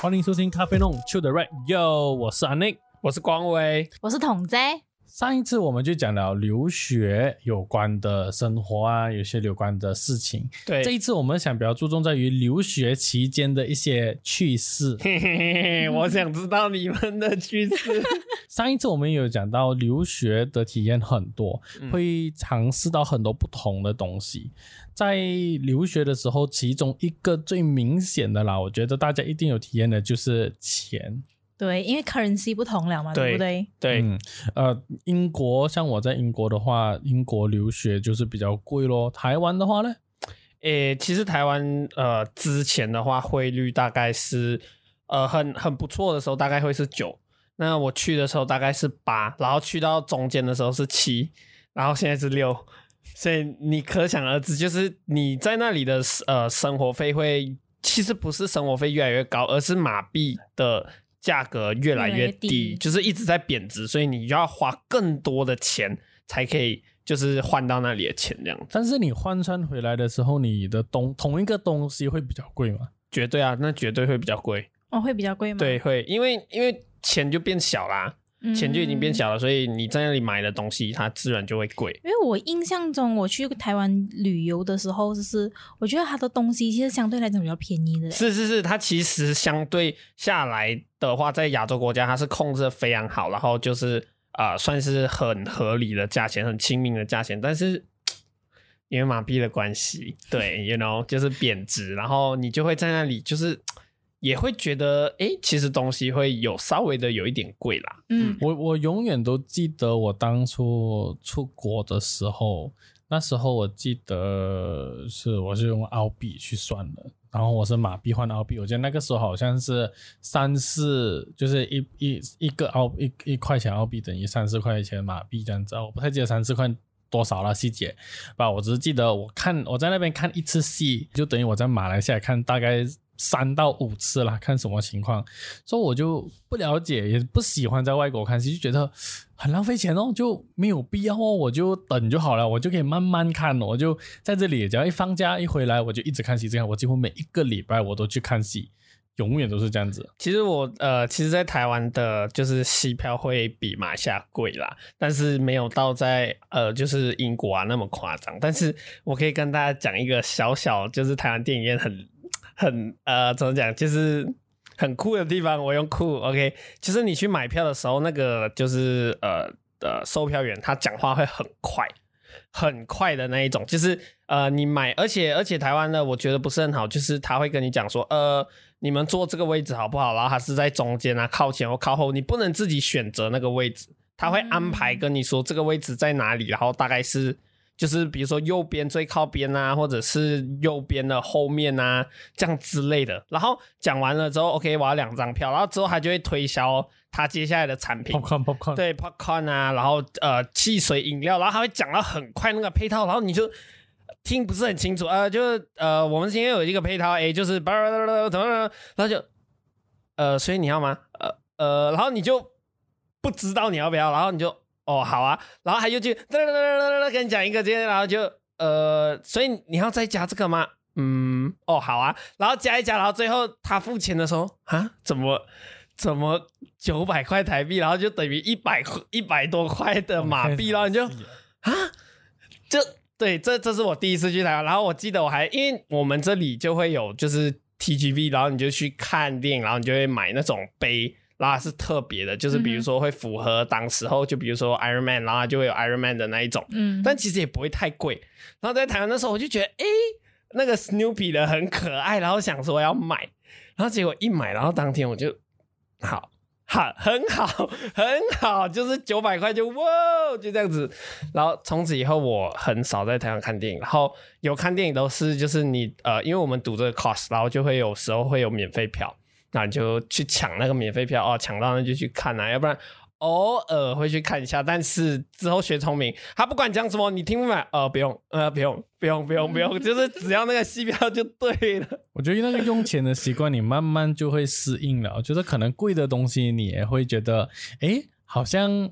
欢迎收听咖啡弄 Chill 的 Right Yo，我是阿 Nick。我是光威，我是统 J，上一次我们就讲了留学有关的生活啊，有些有关的事情。对这一次我们想比较注重在于留学期间的一些趣事。嘿嘿嘿嘿，我想知道你们的趣事。上一次我们有讲到留学的体验很多，会尝试到很多不同的东西。在留学的时候，其中一个最明显的啦，我觉得大家一定有体验的就是钱。对，因为 currency 不同了嘛，对对不对？对，嗯，呃，英国像我在英国的话，英国留学就是比较贵咯。台湾的话呢，诶、其实台湾呃之前的话汇率大概是呃很很不错的时候，大概会是九。那我去的时候大概是八，然后去到中间的时候是七，然后现在是六。所以你可想而知，就是你在那里的呃生活费会，其实不是生活费越来越高，而是马币的价格越来越低，越低就是一直在贬值，所以你就要花更多的钱才可以，就是换到那里的钱这样。但是你换算回来的时候，你的东同一个东西会比较贵吗？绝对啊，那绝对会比较贵。哦，会比较贵吗？对，会，因为因为钱就变小啦，嗯，钱就已经变小了，所以你在那里买的东西，它自然就会贵。因为我印象中，我去台湾旅游的时候，就是我觉得它的东西其实相对来讲比较便宜的。是是是，它其实相对下来的话，在亚洲国家它是控制的非常好，然后就是呃算是很合理的价钱，很亲民的价钱，但是。因为马币的关系，对，you know，就是贬值，然后你就会在那里，就是也会觉得，哎，其实东西会有稍微的有一点贵啦。嗯，我我永远都记得我当初出国的时候，那时候我记得是我是用澳币去算的，然后我是马币换澳币，我记得那个时候好像是三四，就是一一一个澳一一块钱澳币等于三四块钱马币这样子，我不太记得三四块。多少了细节吧，我只是记得我看我在那边看一次戏，就等于我在马来西亚看大概三到五次了，看什么情况，所以我就不了解，也不喜欢在外国看戏，就觉得很浪费钱哦，就没有必要哦，我就等就好了，我就可以慢慢看，我就在这里，只要一放假一回来，我就一直看戏，这样我几乎每一个礼拜我都去看戏，永远都是这样子。其实我呃，其实，在台湾的就是戏票会比马来西亚贵啦，但是没有到在呃，就是英国啊那么夸张。但是我可以跟大家讲一个小小，就是台湾电影院很很呃，怎么讲，就是很酷的地方。我用酷，OK，其实你去买票的时候，那个就是呃呃售票员他讲话会很快。很快的那一种，就是呃，你买，而且而且台湾的我觉得不是很好，就是他会跟你讲说，呃，你们坐这个位置好不好？然后他是在中间啊，靠前或靠后，你不能自己选择那个位置，他会安排跟你说这个位置在哪里，然后大概是就是比如说右边最靠边啊，或者是右边的后面啊，这样之类的。然后讲完了之后，OK，我要两张票，然后之后他就会推销他接下来的产品。popcorn popcorn，对 popcorn 啊，然后呃汽水饮料，然后他会讲到很快那个配套，然后你就听不是很清楚，呃，就是呃我们今天有一个配套 A，就是叭叭叭叭怎么，然后就呃所以你要吗？呃呃，然后你就不知道你要不要，然后你就哦好啊，然后他就去哒哒哒哒哒哒跟你讲一个，今天然后就呃所以你要再加这个吗？嗯，哦好啊，然后加一加，然后最后他付钱的时候啊怎么？怎么九百块台币，然后就等于一百一百多块的马币，然后你就啊，就对，这这是我第一次去台湾，然后我记得我还因为我们这里就会有就是 TGV，然后你就去看电影，然后你就会买那种杯，然后是特别的，就是比如说会符合当时候，就比如说 Iron Man，然后就会有 Iron Man 的那一种，嗯，但其实也不会太贵。然后在台湾的时候，我就觉得诶，那个 Snoopy 的很可爱，然后想说要买，然后结果一买，然后当天我就。好好很好很好，就是九百块就哇就这样子，然后从此以后我很少在台湾看电影，然后有看电影都是就是你呃，因为我们赌这个 cost，然后就会有时候会有免费票，那你就去抢那个免费票哦，抢到那就去看啊，要不然偶尔会去看一下，但是之后学聪明，他不管讲什么，你听不明白，呃，不用，呃，不用，不用，不用，不用，就是只要那个戏票就对了。我觉得那个用钱的习惯，你慢慢就会适应了。我觉得可能贵的东西，你也会觉得，哎，好像。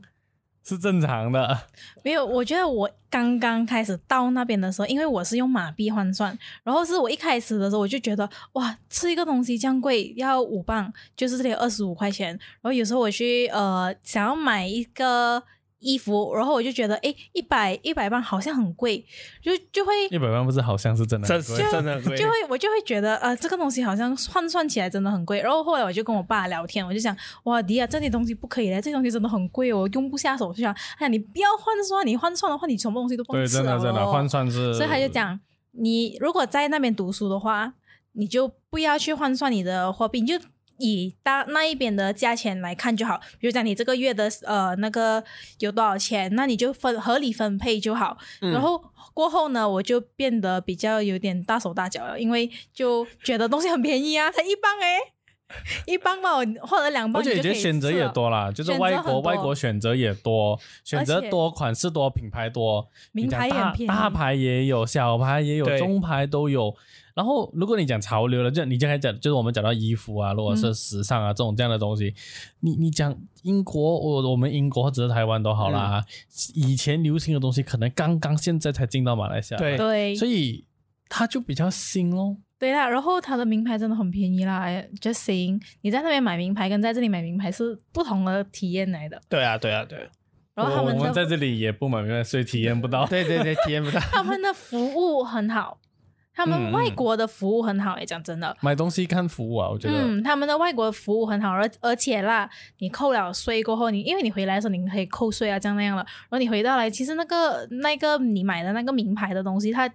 是正常的，没有。我觉得我刚刚开始到那边的时候，因为我是用马币换算，然后是我一开始的时候我就觉得，哇，吃一个东西这样贵，要五磅，就是这里二十五块钱。然后有时候我去呃想要买一个。衣服，然后我就觉得，哎，一百一百磅好像很贵，就就会一百万不是好像是真的，真 真的贵，就会我就会觉得，呃，这个东西好像换算起来真的很贵。然后后来我就跟我爸聊天，我就想，哇，迪亚，这些东西不可以嘞，这东西真的很贵哦，用不下手。就想，哎，你不要换算，你换算的话，你什么东西都不能吃对，真的真的换算是。所以他就讲，你如果在那边读书的话，你就不要去换算你的货币，你就。以大那一边的价钱来看就好，比如讲你这个月的呃那个有多少钱，那你就分合理分配就好。然后过后呢，我就变得比较有点大手大脚了，因为就觉得东西很便宜啊，才一磅哎，一磅嘛，或者两磅，而且觉得选择也多啦，就是外国外国选择也多，选择多，款式多，品牌多，名牌也大牌也有，小牌也有，中牌都有。然后，如果你讲潮流了，就你刚才讲，就是我们讲到衣服啊，如果是时尚啊这种这样的东西，你你讲英国，我我们英国或者是台湾都好啦，以前流行的东西可能刚刚现在才进到马来西亚，对对，所以它就比较新咯。对啦，然后它的名牌真的很便宜啦，just saying，你在那边买名牌跟在这里买名牌是不同的体验来的。对啊，对啊，对。然后他们我们在这里也不买名牌，所以体验不到。对对对，体验不到。他们的服务很好。他们外国的服务很好诶，讲真的，买东西看服务啊，我觉得。嗯，他们的外国服务很好，而而且啦，你扣了税过后，你因为你回来的时候你可以扣税啊，这样那样了。然后你回到来，其实那个那个你买的那个名牌的东西，它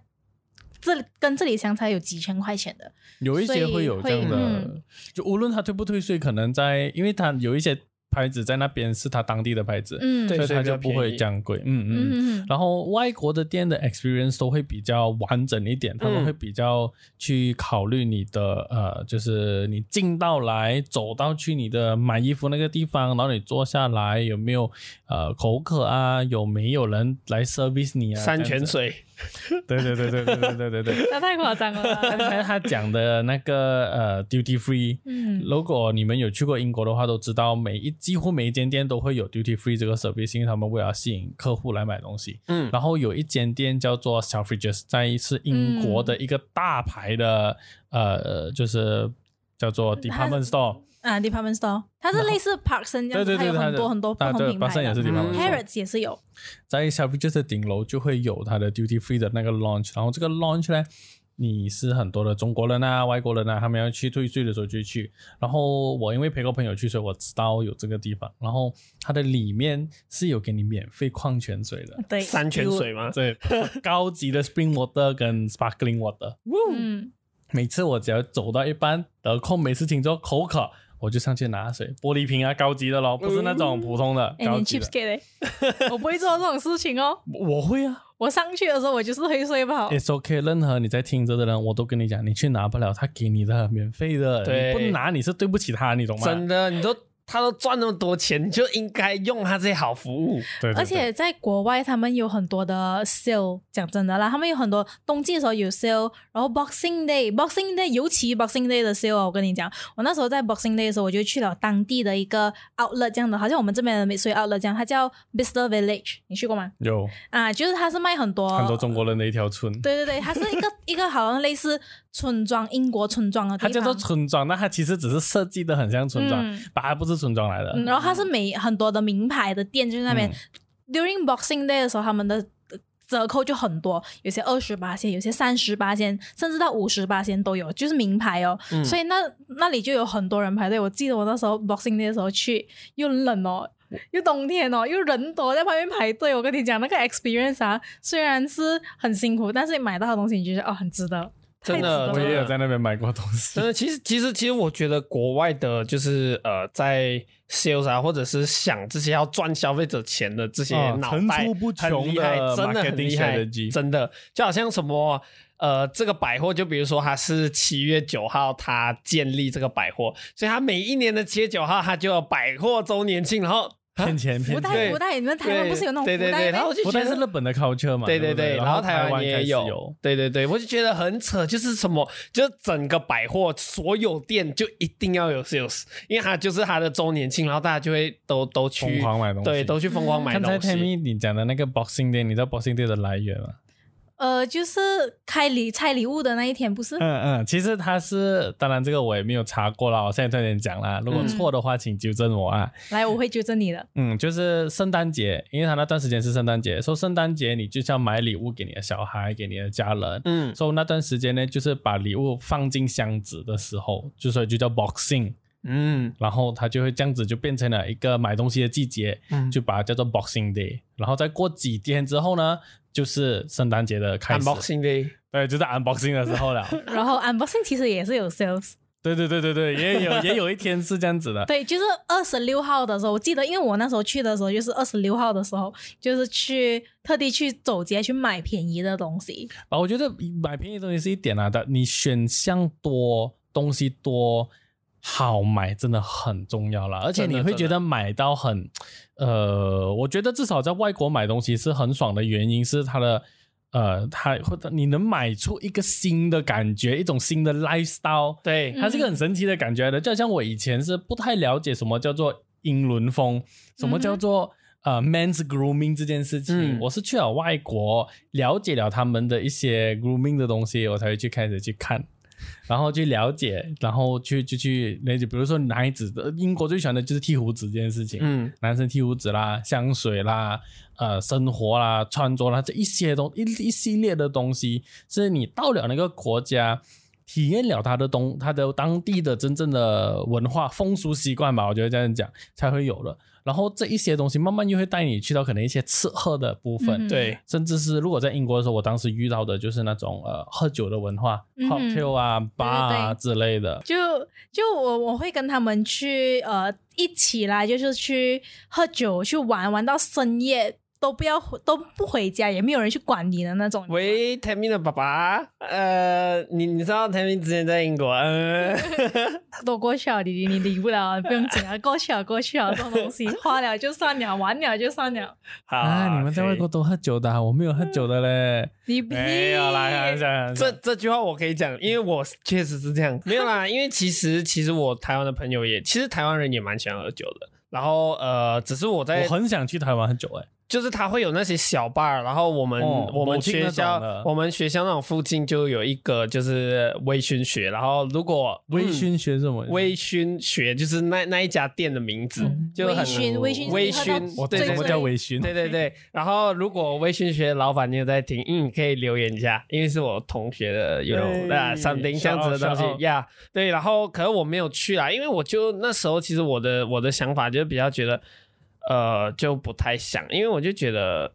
这跟这里相差有几千块钱的。有一些会有这样的，就无论他退不退税，可能在，因为他有一些。牌子在那边是他当地的牌子，嗯，所以他就不会这样贵，嗯嗯嗯。然后外国的店的 experience 都会比较完整一点，他们会比较去考虑你的呃，就是你进到来走到去你的买衣服那个地方，然后你坐下来有没有呃口渴啊，有没有人来 service 你啊？山泉水。对对对对对对对对对，那太夸张了。刚才他讲的那个呃 duty free，嗯，如果你们有去过英国的话，都知道每一几乎每一间店都会有 duty free 这个设备，因为他们为了吸引客户来买东西。嗯，然后有一间店叫做 Selfridges，在是英国的一个大牌的呃，就是叫做 department store。啊，department store，它是类似 Parkson 这样子，它有很多很多不同品牌的，Harrods 也是有。在 Selfridges 的顶楼就会有它的 duty free 的那个 launch，然后这个 launch 呢，你是很多的中国人啊、外国人啊，他们要去退税的时候就去。然后我因为陪过朋友去，所以我知道有这个地方。然后它的里面是有给你免费矿泉水的，对，山泉水吗？对，高级的 spring water 跟 sparkling water。嗯，每次我只要走到一半得空没事情做，口渴。我就上去拿水，玻璃瓶啊，高级的咯，不是那种普通的。哎，你 cheap skate 我不会做这种事情哦。我会啊，我上去的时候我就是会睡不好。It's OK，任何你在听着的人，我都跟你讲，你去拿不了，他给你的免费的，你不拿你是对不起他，你懂吗？真的，你都。他都赚那么多钱，就应该用他这些好服务。对，而且在国外，他们有很多的 sale。讲真的啦，他们有很多冬季的时候有 sale，然后 Boxing Day，Boxing Day 尤其 Boxing Day 的 sale，我跟你讲，我那时候在 Boxing Day 的时候，我就去了当地的一个 outlet，这样的，好像我们这边的美水 outlet 这样，它叫 Bicester Village，你去过吗？有啊，就是它是卖很多很多中国人的一条村。对对对，它是一个 一个好像类似村庄，英国村庄的地方。它叫做村庄，那它其实只是设计的很像村庄，它不是村庄来的。然后它是每很多的名牌的店，就在那边 during Boxing Day 的时候，他们的折扣就很多，有些二十八线，有些三十八线，甚至到五十八线都有，就是名牌哦。所以那那里就有很多人排队。我记得我那时候 Boxing Day 的时候去，又冷哦，又冬天哦，又人多在旁边排队。我跟你讲，那个 experience 啊，虽然是很辛苦，但是你买到的东西，你觉得哦很值得。真的，我也有在那边买过东西。真的，其实其实其实，我觉得国外的，就是呃，在 sales 啊，或者是想这些要赚消费者钱的这些脑袋很厉害，真的很厉害，真的就好像什么呃，这个百货，就比如说它是七月九号它建立这个百货，所以它每一年的七月九号它就有百货周年庆，然后。骗钱福袋骗钱。福袋，你们台湾不是有那种对对对，福袋然后我？就福袋觉得是日本的 culture 嘛？对对对对，然后台湾湾也有，有，对对对，我就觉得很扯，就是什么，就是整个百货所有店就一定要有 sales，因为它就是它的周年庆，然后大家就会都都去疯狂买东西对，都去疯狂买刚才东西。Tammy 你讲的那个 Boxing Day，你知道 Boxing Day 的来源吗？呃，就是开礼拆礼物的那一天，不是？嗯嗯，其实他是，当然这个我也没有查过了，我现在突然讲啦，如果嗯错的话，请纠正我啊。来，我会纠正你的。嗯，就是圣诞节，因为他那段时间是圣诞节，说圣诞节你就是要买礼物给你的小孩，给你的家人。嗯所以那段时间呢，就是把礼物放进箱子的时候，就所以就叫 boxing，嗯然后它就会这样子就变成了一个买东西的季节，嗯，就把它叫做 boxing day。然后再过几天之后呢，就是圣诞节的开始，unboxing day。对，就是 unboxing 的时候了。然后 unboxing 其实也是有 sales，对对对对对，也有也有一天是这样子的。对，就是二十六号的时候，我记得，因为我那时候去的时候就是二十六号的时候，就是去特地去走街去买便宜的东西。啊，我觉得买便宜的东西是一点啊，但你选项多，东西多，好买真的很重要啦。而且你会觉得买到很，呃，我觉得至少在外国买东西是很爽的原因是它的。呃，它或者你能买出一个新的感觉，一种新的 lifestyle，对，它是一个很神奇的感觉的。就好像我以前是不太了解什么叫做英伦风，什么叫做、呃 men's grooming 这件事情。嗯我是去了外国，了解了他们的一些 grooming 的东西，我才会去开始去看。然后去了解，然后去就去了解，比如说男孩子的英国最喜欢的就是剃胡子这件事情，嗯男生剃胡子啦、香水啦、呃生活啦、穿着啦这一些东一一系列的东西，是你到了那个国家。体验了他的东，他的当地的真正的文化风俗习惯吧，我觉得这样讲才会有的。然后这一些东西慢慢又会带你去到可能一些吃喝的部分，嗯对，甚至是如果在英国的时候，我当时遇到的就是那种呃喝酒的文化、嗯 c o c k t a i l 啊、bar 啊对之类的。就就我我会跟他们去呃一起来，就是去喝酒去玩，玩到深夜都不要回都不回家，也没有人去管你的那种。喂，Tammy 的爸爸，呃，你你知道 Tammy 之前在英国，呃，都过去了，你你理不了，不用紧啊，过去了过去了，这种东西花了就算了，玩了就算了。好啊，你们在外国可都喝酒的啊、我没有喝酒的嘞。你没有啦，这这句话我可以讲，因为我确实是这样，没有啦，因为其实其实我台湾的朋友也，其实台湾人也蛮喜欢喝酒的。然后呃，只是我在我很想去台湾喝酒哎、就是他会有那些小 bar，然后我们、哦我们学校我们学校那种附近就有一个就是微醺学，然后如果微嗯醺学什么？微醺学就是那那一家店的名字，嗯就很微醺微醺微醺我对什么叫微醺？对对对，然后如果微醺学老板你有在听，嗯，可以留言一下，因为是我同学的有哎那 something 这样子的东西呀对，然后可是我没有去啦，因为我就那时候其实我的我的想法就比较觉得，呃，就不太想，因为我就觉得。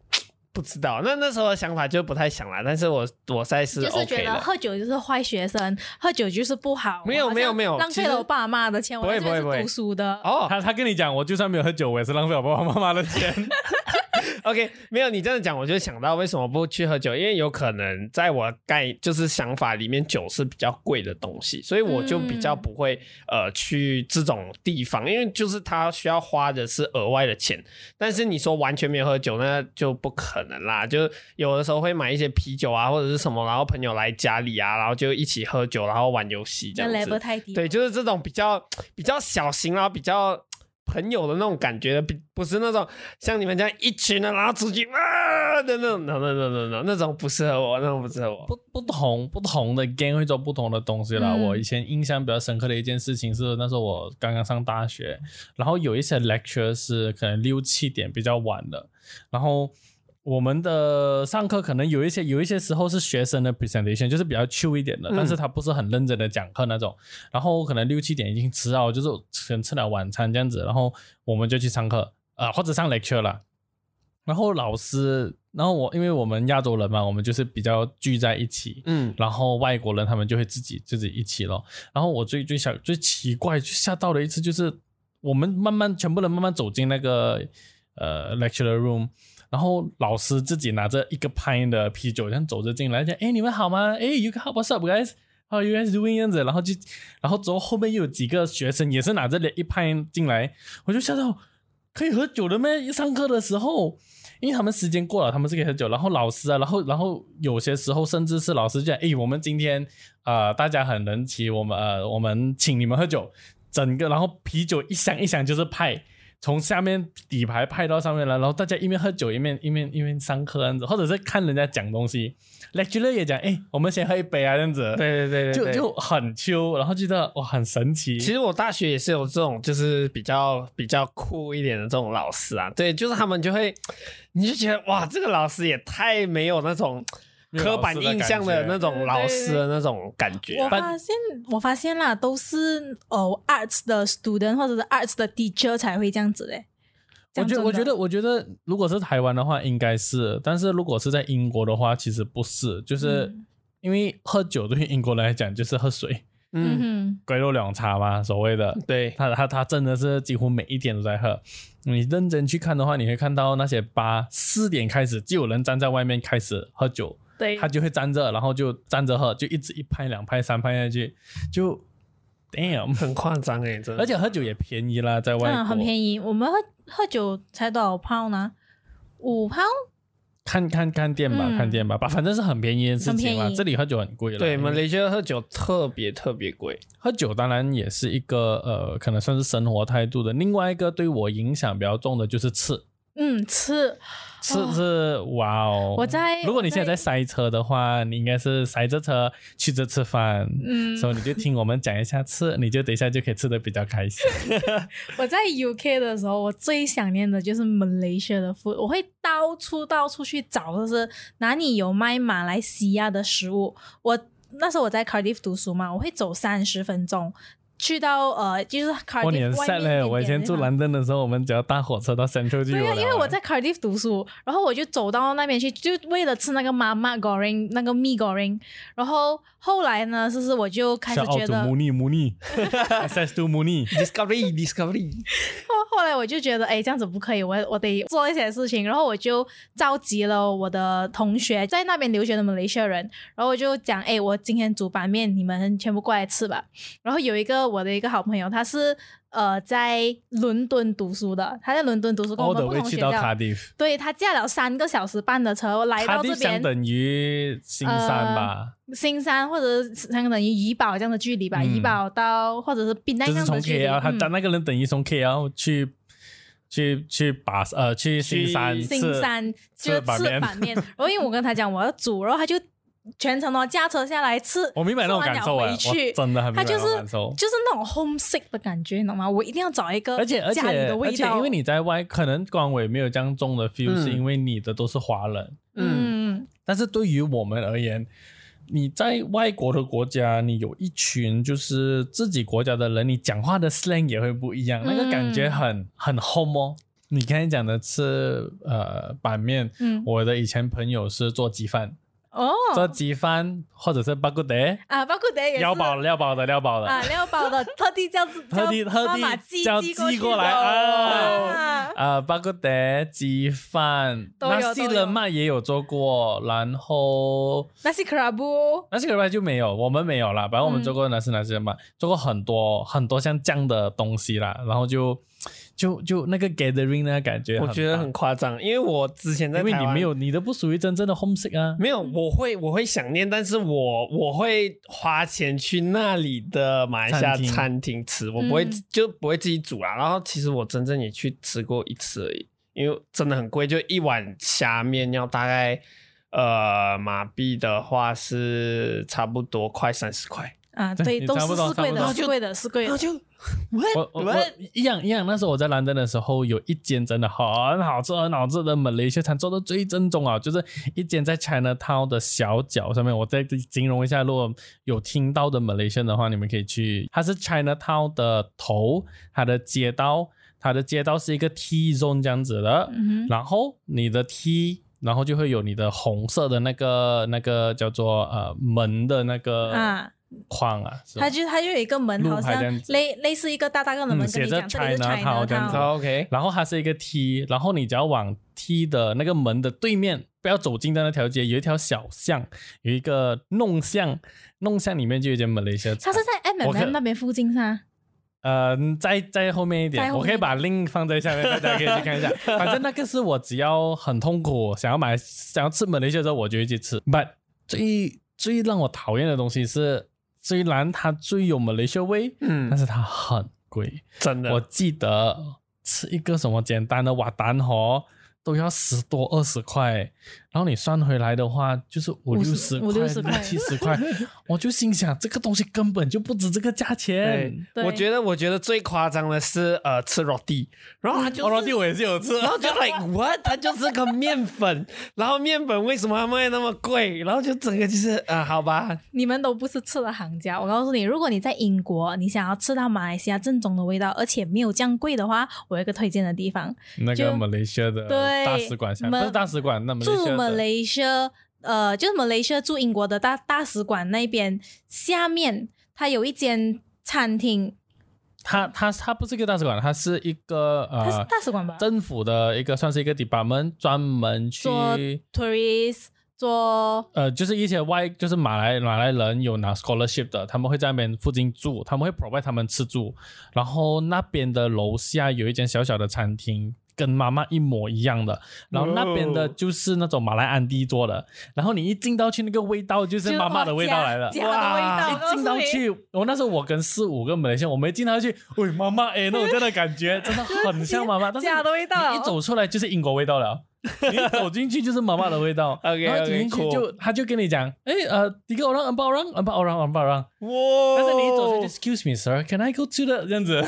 不知道，那那时候的想法就不太想啦，但是我我现在是就是觉 OK 得的，喝酒就是坏学生，喝酒就是不好。没有没有没有浪费了我爸妈的钱，我不会在这边不会不会是读书的。哦，他他跟你讲，我就算没有喝酒，我也是浪费我爸爸妈妈的钱。OK，没有你这样讲，我就想到为什么不去喝酒，因为有可能在我概就是想法里面，酒是比较贵的东西，所以我就比较不会、呃去这种地方，因为就是他需要花的是额外的钱。但是你说完全没有喝酒，那就不可能啦。就有的时候会买一些啤酒啊，或者是什么，然后朋友来家里啊，然后就一起喝酒，然后玩游戏这样子。level 太低。对，就是这种比较比较小型然后比较朋友的那种感觉，的不是那种像你们这样一群人然后出去啊的那种，那那那那那那种不适合我，那种不适合我。不不同不同的 game 会做不同的东西啦。嗯我以前印象比较深刻的一件事情是，那时候我刚刚上大学，然后有一些 lecture 是可能六七点比较晚的，然后我们的上课可能有一些有一些时候是学生的 presentation，就是比较 chill 一点的，嗯但是他不是很认真的讲课那种。然后可能六七点已经吃到，就是可能吃了晚餐这样子，然后我们就去上课啊、或者上 lecture 了。然后老师，然后我因为我们亚洲人嘛，我们就是比较聚在一起，嗯然后外国人他们就会自己自己一起咯。然后我最最想最奇怪就吓到的一次就是，我们慢慢全部人慢慢走进那个呃 lecture room，然后老师自己拿着一个派的啤酒这样走着进来，讲哎你们好吗？哎 you can what's up guys？How are you guys doing 样子，然后就，然后之后后面又有几个学生也是拿着一派进来，我就吓到。可以喝酒的咩？上课的时候，因为他们时间过了，他们是可以喝酒。然后老师啊，然后然后有些时候甚至是老师讲，诶，我们今天呃大家很人气，我们呃我们请你们喝酒，整个然后啤酒一箱一箱就是派。从下面底牌派到上面来，然后大家一面喝酒一面一面一面上课这样子，或者是看人家讲东西，lecturer 也讲，哎，我们先喝一杯啊这样子，对对对对，就对就很 chill，然后觉得哇很神奇。其实我大学也是有这种，就是比较比较酷一点的这种老师啊。对，就是他们就会，你就觉得哇，这个老师也太没有那种刻板印象的那种老师的那种感觉啊。我发现，我发现啦，都是哦 arts 的 student 或者是 arts 的 teacher 才会这样子嘞。我觉得，我觉得，我觉得，如果是台湾的话，应该是；但是如果是在英国的话，其实不是，就是嗯因为喝酒对于英国人来讲就是喝水，嗯，哼龟肉两茶嘛，所谓的。对，他他他真的是几乎每一天都在喝。你认真去看的话，你会看到那些吧，四点开始就有人站在外面开始喝酒，哼，对，他就会站着，然后就站着喝，就一直一拍两拍三拍下去，就 damn，很夸张哎，真的。而且喝酒也便宜啦，在外国、嗯，很便宜。我们喝喝酒才多少 pound 呢？五 pound？看看看店吧，嗯看店吧，吧，反正是很便宜的事情啦。很便宜这里喝酒很贵了，对，因为马来西亚喝酒特别特别贵。喝酒当然也是一个呃，可能算是生活态度的。另外一个对我影响比较重的就是吃，嗯，吃。吃是哇哦！我在如果你现在在塞车的话，你应该是塞着车去这吃饭，嗯，所以你就听我们讲一下吃，你就等一下就可以吃的比较开心。我在 UK 的时候，我最想念的就是 Malaysia 的 food，我会到处到处去找，就是哪里有卖马来西亚的食物。我那时候我在 Cardiff 读书嘛，我会走三十分钟去到呃，就是哇，你很 Cardiff 外 sad 嘞！面一点我以前住点的地方兰登的时候，我们只要搭火车到 Central 就有对啊，因为我在 Cardiff 读书，然后我就走到那边去，就为了吃那个妈妈 goreng 那个 mee goreng。然后后来呢，就是我就开始觉得，母尼母尼，SS 杜母尼。Discovery Discovery，后后来我就觉得，哎，这样子不可以，我我得做一些事情。然后我就召集了我的同学，在那边留学的马来西亚人，然后我就讲，哎，我今天煮板面，你们全部过来吃吧。然后有一个我的一个好朋友，他是呃在伦敦读书的，他在伦敦读书，跟我们不同学校。对他驾了三个小时半的车来到这边，等于新山吧，新山或者是相当于怡保这样的距离吧，嗯。怡保到或者是槟榔就是从这样的距离。KL，他嗯。他那个人等于从 KL 去去去把呃去新山去新吃山就吃板面，然后因为我跟他讲我要煮，然后他就全程哦驾车下来吃，我明白那种感受哎，吃完了回去我真的很明白那他就是种感受。就是那种 homesick 的感觉，你懂吗？我一定要找一个而且而且家里的味道，而且，因为你在外，可能光伟没有这样重的 feel，、嗯是因为你的都是华人。嗯，嗯但是对于我们而言，你在外国的国家，你有一群就是自己国家的人，你讲话的 slang 也会不一样，那个感觉很很 home 哦。你刚才讲的吃呃板面，嗯我的以前朋友是做鸡饭，哦。做鸡饭或者是巴古德，啊，包括得也是。料包料包的料包的，啊，料包的 特地 叫特地叫特地叫寄寄过来啊。啊。呃，巴古德鸡饭，那西人麦也有做过，然后那是 krabu，那西人麦就没有，我们没有啦。反正我们嗯。做过那是那西人麦，做过很多很多像这样的东西啦，然后就就就那个 gathering 那个感觉，我觉得很夸张，因为我之前在因为你没有，你的不属于真正的 homesick 啊。没有，我会我会想念，但是我我会花钱去那里的马来西亚餐厅吃，我不会、嗯就不会自己煮啦。然后其实我真正也去吃过一次而已，因为真的很贵，就一碗虾面要大概呃马币的话是差不多快三十块，啊，对对，都是是贵的，多差不多是贵的，是贵的。然后就我我一样一样，那时候我在兰登的时候，有一间真的很好吃很好吃的马来西亚餐，做的最正宗啊，就是一间在 Chinatown 的小角上面。我再形容一下，如果有听到的马来西亚的话，你们可以去。它是 Chinatown 的头，它的街道，它的街道是一个 T zone 这样子的，嗯哼，然后你的 T。然后就会有你的红色的那个那个叫做呃门的那个啊，框啊，它就它就有一个门，好像类类似一个大大个的门，嗯写着跟你讲这里是 China Town 这样子 Town，OK，然后它是一个 T，然后你只要往 T 的那个门的对面，不要走进的那条街，有一条小巷，有一个弄巷，弄巷里面就有一间 Malaysia。它是在我 M 看 M 那边附近噻。呃，在在后面一点，我可以把 link 放在下面，大家可以去看一下。反正那个是我只要很痛苦，想要买想要吃 Malaysia 的时候，我就会去吃。But 最最让我讨厌的东西是，虽然它最有马来西亚味，嗯。但，是它很贵。真的，我记得吃一个什么简单的瓦蛋河都要十多二十块，然后你算回来的话就是五六十五六十块六七十块，我就心想这个东西根本就不值这个价钱。对我觉得我觉得最夸张的是呃吃 roti，然后他就哦，是老弟我也是有吃，然后就 like what，它就是个面粉，然后面粉为什么它卖那么贵？然后就整个就是啊、好吧，你们都不是吃的行家。我告诉你，如果你在英国，你想要吃到马来西亚正宗的味道，而且没有这样贵的话，我有一个推荐的地方，那个马来西亚的对大使馆下，不是大使馆，那马来西驻马亚的来西亚，呃，就是马来西亚驻英国的大大使馆那边下面，它有一间餐厅，它它它不是一个大使馆，它是一个呃大使馆吧？政府的一个算是一个 department，专门去做 tourist 做呃，就是一些外，就是马来马来人有拿 scholarship 的，他们会在那边附近住，他们会 provide 他们吃住，然后那边的楼下有一间小小的餐厅。跟妈妈一模一样的，然后那边的哦就是那种马来安迪做的，然后你一进到去，那个味道就是妈妈的味道来了。家家的味道，我告一进到去，我那时候我跟四五个马来西亚，我没进到去，喂妈妈哎，那种真的感觉真的很像妈妈，但是 假的味道你一走出来就是英国味道了。你一走进去就是妈妈的味道。OK，然后走进去就他就跟你讲，哎呃，第一个 orang empat orang empat orang empat orang，哇！但是你一走进去，Excuse me sir，can I go to the 这样子，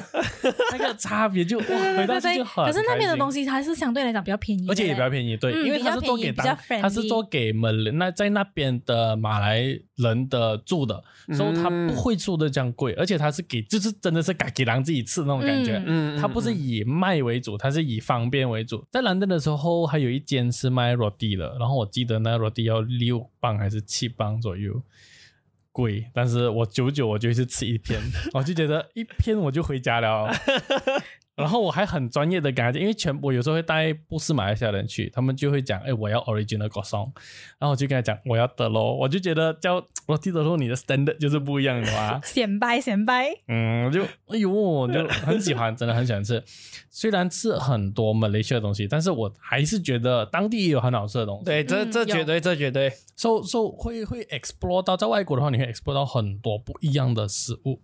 那个差别就哇，回就很可是那边的东西。还是相对来讲比较便宜，而且也比较便宜，对，嗯因为他是做给他是做给马来那在那边的马来人的住的，所以他不会住的这样贵，而且他是给就是真的是给给狼自己吃那种感觉，嗯嗯它不是以卖为主，它是以方便为主。在兰登的时候，还有一间是卖 roti 的，然后我记得那 roti 要六磅还是七磅左右，贵。但是我久久我就去吃一片，我就觉得一片我就回家了。然后我还很专业的跟他讲，因为全我有时候会带不是马来西亚人去，他们就会讲，哎，我要 original g o s o n 然后我就跟他讲我要德罗，我就觉得叫 roti 德罗，你的 standard 就是不一样的嘛。显摆显摆，嗯，我就哎呦，我就很喜欢，真的很喜欢吃。虽然吃很多马来西亚的东西，但是我还是觉得当地也有很好吃的东西。对，这这绝对，这绝对，，so so 会会 explore 到在外国的话，你会 explore 到很多不一样的食物。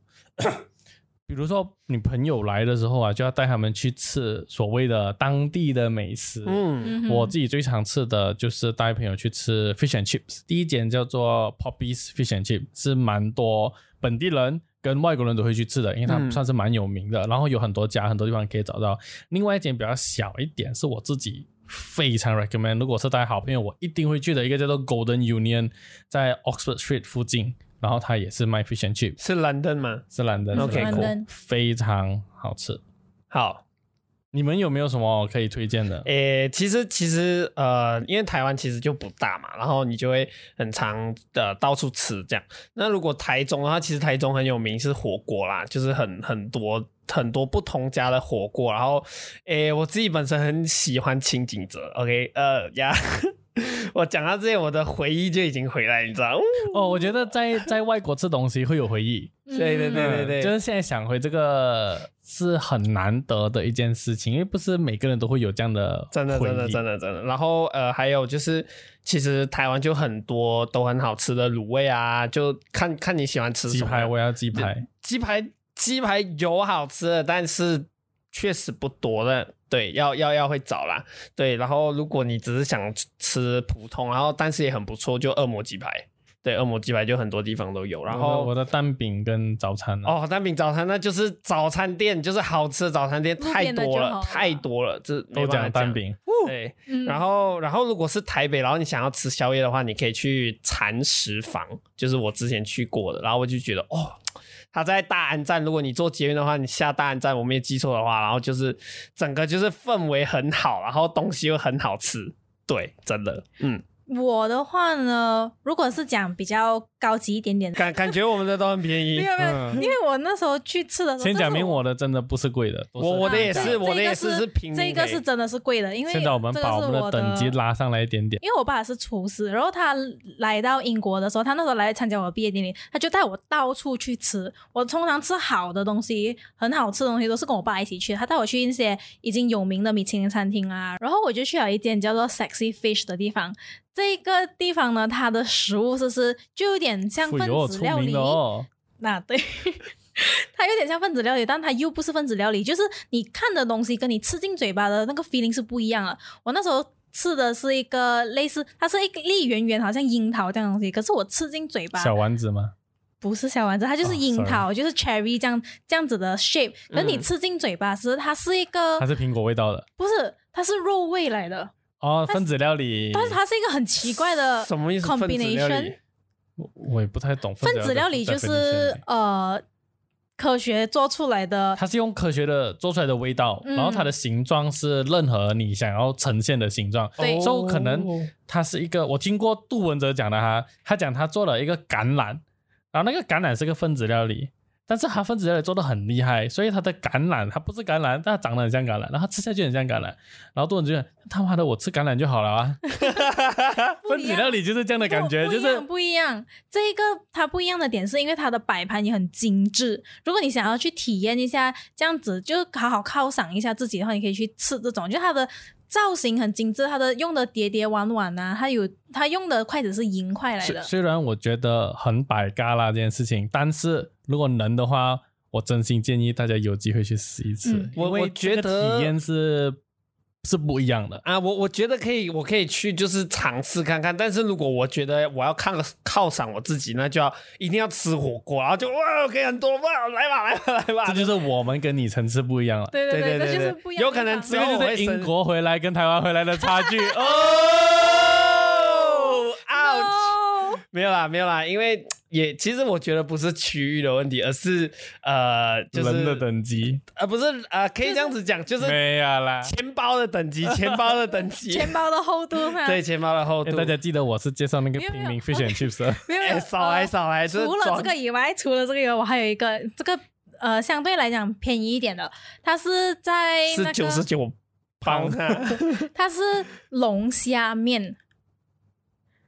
比如说，你朋友来的时候啊，就要带他们去吃所谓的当地的美食。嗯我自己最常吃的就是带朋友去吃 fish and chips。第一间叫做 Poppy's Fish and Chips，是蛮多本地人跟外国人都会去吃的，因为它嗯算是蛮有名的。然后有很多家，很多地方可以找到。另外一间比较小一点，是我自己非常 recommend，如果是带好朋友，我一定会去的一个叫做 Golden Union，在 Oxford Street 附近。然后它也是卖 fish and chip，是兰登吗？是兰登 OK，是兰登 cool 非常好吃。好，你们有没有什么可以推荐的？诶、其实其实呃，因为台湾其实就不大嘛，然后你就会很常的到处吃这样。那如果台中的话，其实台中很有名是火锅啦，就是很很多很多不同家的火锅。然后，诶、我自己本身很喜欢清景泽，OK，呃呀。我讲到这些，我的回忆就已经回来，你知道？哦，我觉得在在外国吃东西会有回忆。对对对对对，嗯就是现在想回这个是很难得的一件事情，因为不是每个人都会有这样的真的，真的，真的，真的。然后呃，还有就是，其实台湾就很多都很好吃的卤味啊，就看看你喜欢吃什么。鸡排，我要鸡排。鸡排，鸡排有好吃的，但是确实不多的。对，要要要会找啦。对，然后如果你只是想吃普通，然后但是也很不错，就恶魔鸡排。对，恶魔鸡排就很多地方都有。然后我的蛋饼跟早餐啊，哦，蛋饼早餐那就是早餐店，就是好吃的早餐店太多了，太多了，这都讲蛋饼。对，嗯然后，然后如果是台北，然后你想要吃宵夜的话，你可以去蚕食坊，就是我之前去过的。然后我就觉得，哦，他在大安站，如果你做捷运的话，你下大安站，我没记错的话，然后就是整个就是氛围很好，然后东西又很好吃。对，真的，嗯，我的话呢，如果是讲比较高级一点点的，感感觉我们的都很便宜 没。有没有，嗯因为我那时候去吃的时候，先讲明我的真的不是贵的，我我的也啊是，我的也是是平民这个欸是真的是贵的，因为现在我们把我们的等级拉上来一点点。因为我爸是厨师，然后他来到英国的时候，他那时候来参加我的毕业典礼，他就带我到处去吃。我通常吃好的东西，很好吃的东西都是跟我爸一起去。他带我去一些已经有名的米其林餐厅啊，然后我就去了一间叫做 Sexy Fish 的地方。这个地方呢，它的食物就是就有点像分子料理哦，那 对，它有点像分子料理，但它又不是分子料理，就是你看的东西跟你吃进嘴巴的那个 feeling 是不一样的。我那时候吃的是一个类似，它是一个粒圆圆，好像樱桃这样东西，可是我吃进嘴巴小丸子吗？不是小丸子，它就是哦樱桃就是 cherry 这样这样子的 shape。可是你嗯吃进嘴巴时，它是一个它是苹果味道的不是，它是肉味来的，哦，分子料理。但是它是一个很奇怪的什么意思？分子料 combination 理。我我也不太懂分子料理，就是欸呃科学做出来的它是用科学的做出来的味道，嗯然后它的形状是任何你想要呈现的形状。对所以可能哦它是一个，我听过杜文泽讲的哈，他讲他做了一个橄榄，然后那个橄榄是个分子料理，但是它分子料理做的很厉害，所以它的橄榄它不是橄榄，但它长得很像橄榄，然后吃下去很像橄榄，然后杜文泽就讲 他妈的我吃橄榄就好了啊，分子料理就是这样的感觉，就是不不一样不一样。这一个它不一样的点是因为它的摆盘也很精致。如果你想要去体验一下这样子，就好好犒赏一下自己的话，你可以去吃这种，就它的。造型很精致，它的用的碟碟碗碗啊，它有它用的筷子是银筷来的，虽虽然我觉得很百嘎啦这件事情，但是如果能的话，我真心建议大家有机会去试一次，嗯因为我我觉这个得体验是是不一样的。啊，我我觉得可以，我可以去就是尝试看看。但是如果我觉得我要看犒赏我自己，那就要一定要吃火锅，然后就哇，可以很多哇，来吧来吧来吧，这就是我们跟你层次不一样了。对对，对对这就是对不一样有可能地方这个就是英国回来跟台湾回来的差距哦。哦，ouch。No 没有啦，没有啦，因为也其实我觉得不是区域的问题，而是呃，就是人的等级呃，不是呃，可以这样子讲，就是没有啦。钱包的等级，钱包的等级，钱包的厚度嘛，对，钱包的厚哎，度。大家记得我是介绍那个平民 fish and chips 没有没有哎，少来呃少来，除了这个以外，除了这个以外，我还有一个这个呃相对来讲便宜一点的，它是在那是个九十九磅啊，它是龙虾面。